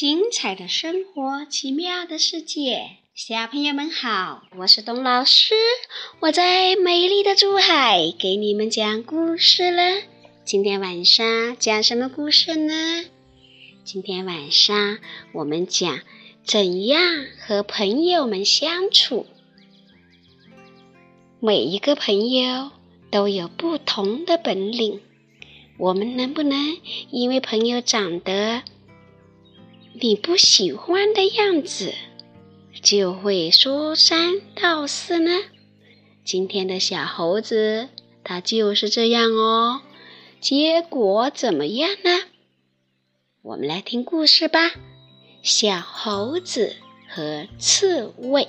精彩的生活，奇妙的世界。小朋友们好，我是董老师，我在美丽的珠海给你们讲故事了。今天晚上讲什么故事呢？今天晚上我们讲怎样和朋友们相处。每一个朋友都有不同的本领，我们能不能因为朋友长得你不喜欢的样子？就会说三道四呢。今天的小猴子，它就是这样哦。结果怎么样呢？我们来听故事吧。小猴子和刺猬，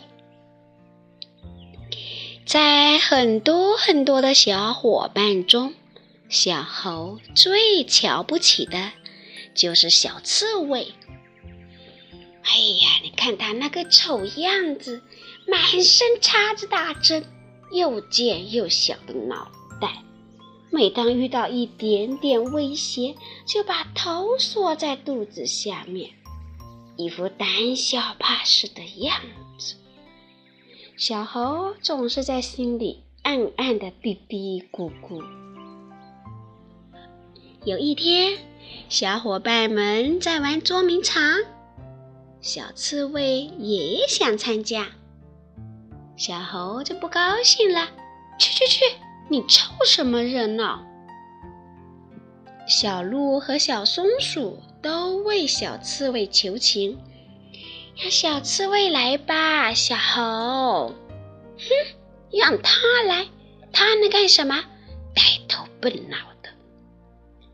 在很多很多的小伙伴中，小猴最瞧不起的就是小刺猬。哎呀，你看他那个丑样子，满身插着大针，又尖又小的脑袋，每当遇到一点点威胁，就把头缩在肚子下面，一副胆小怕事的样子。小猴总是在心里暗暗的嘀嘀咕咕。有一天，小伙伴们在玩捉迷藏。小刺猬也想参加，小猴就不高兴了：“去去去，你凑什么热闹？”小鹿和小松鼠都为小刺猬求情：“让小刺猬来吧，小猴。”“哼，让他来，他能干什么？呆头笨脑的。”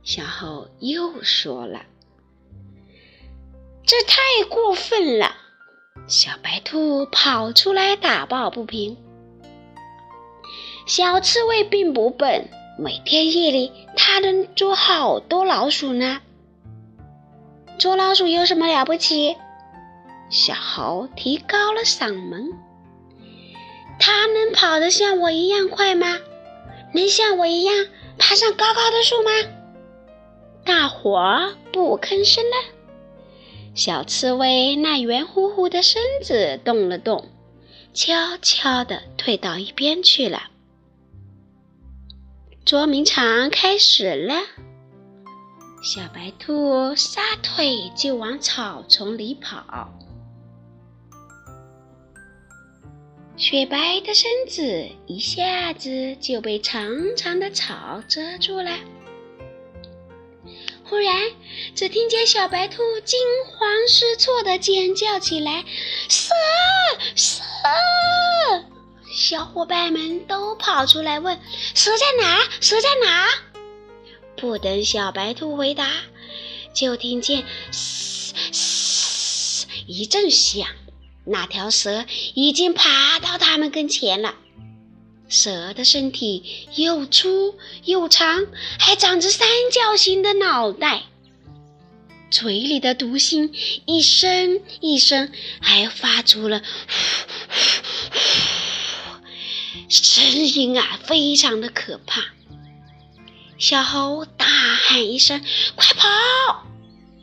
小猴又说了。这太过分了！小白兔跑出来打抱不平。小刺猬并不笨，每天夜里它能捉好多老鼠呢。捉老鼠有什么了不起？小猴提高了嗓门。它能跑得像我一样快吗？能像我一样爬上高高的树吗？大伙儿不吭声了。小刺猬那圆乎乎的身子动了动，悄悄地退到一边去了。捉迷藏开始了，小白兔撒腿就往草丛里跑，雪白的身子一下子就被长长的草遮住了。忽然，只听见小白兔惊慌失措地尖叫起来：“蛇，蛇！”小伙伴们都跑出来问：“蛇在哪？蛇在哪？”不等小白兔回答，就听见“嘶嘶”一阵响，那条蛇已经爬到他们跟前了。蛇的身体又粗又长，还长着三角形的脑袋，嘴里的毒性一声一声，还发出了呼呼呼声音啊，非常的可怕。小猴大喊一声：“快跑！”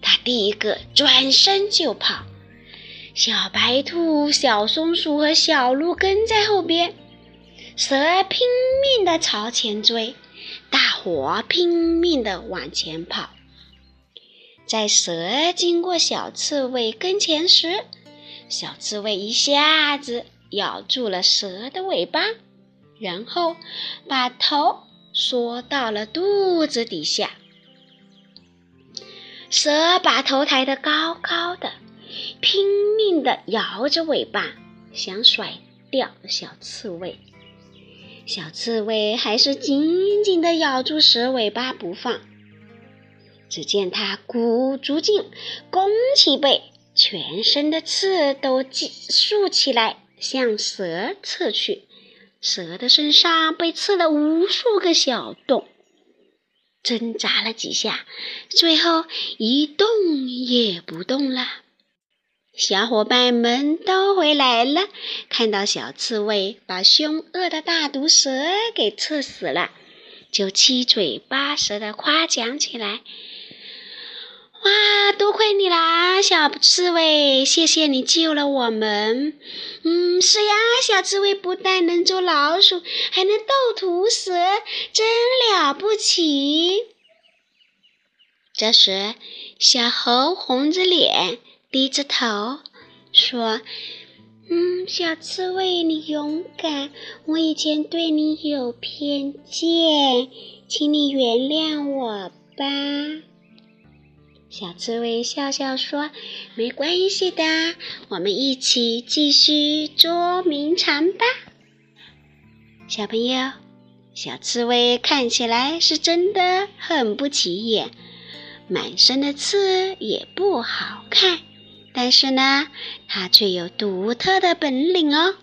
他第一个转身就跑，小白兔、小松鼠和小鹿跟在后边。蛇拼命地朝前追，大伙拼命地往前跑。在蛇经过小刺猬跟前时，小刺猬一下子咬住了蛇的尾巴，然后把头缩到了肚子底下。蛇把头抬得高高的，拼命地摇着尾巴，想甩掉小刺猬。小刺猬还是紧紧地咬住蛇尾巴不放。只见它鼓足劲，弓起背，全身的刺都竖起来，向蛇刺去。蛇的身上被刺了无数个小洞，挣扎了几下，最后一动也不动了。小伙伴们都回来了，看到小刺猬把凶恶的大毒蛇给刺死了，就七嘴八舌的夸奖起来：“哇，多亏你啦，小刺猬！谢谢你救了我们。嗯，是呀，小刺猬不但能捉老鼠，还能斗毒蛇，真了不起。这时，小猴红着脸，低着头说：“嗯，小刺猬，你勇敢，我以前对你有偏见，请你原谅我吧。”小刺猬笑笑说：“没关系的，我们一起继续捉迷藏吧。”小朋友，小刺猬看起来是真的很不起眼，满身的刺也不好看，但是呢，它却有独特的本领哦。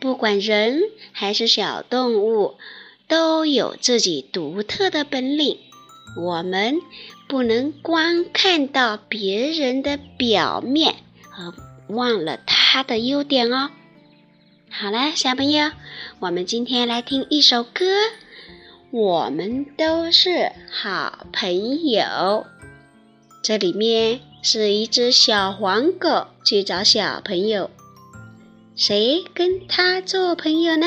不管人还是小动物，都有自己独特的本领。我们不能光看到别人的表面，而忘了他的优点哦。好了，小朋友，我们今天来听一首歌，《我们都是好朋友》。这里面是一只小黄狗去找小朋友，谁跟它做朋友呢？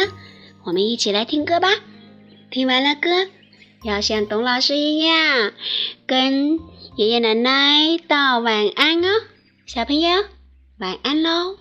我们一起来听歌吧。听完了歌。要像董老师一样，跟爷爷奶奶道晚安哦，小朋友，晚安喽。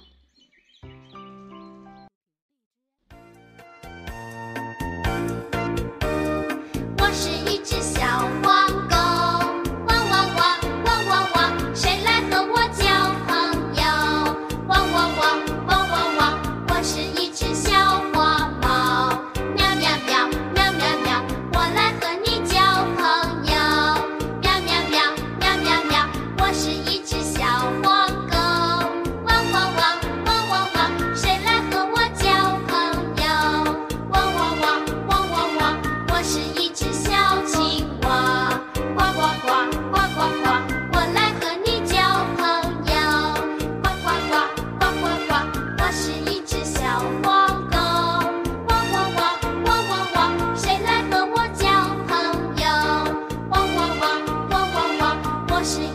washing.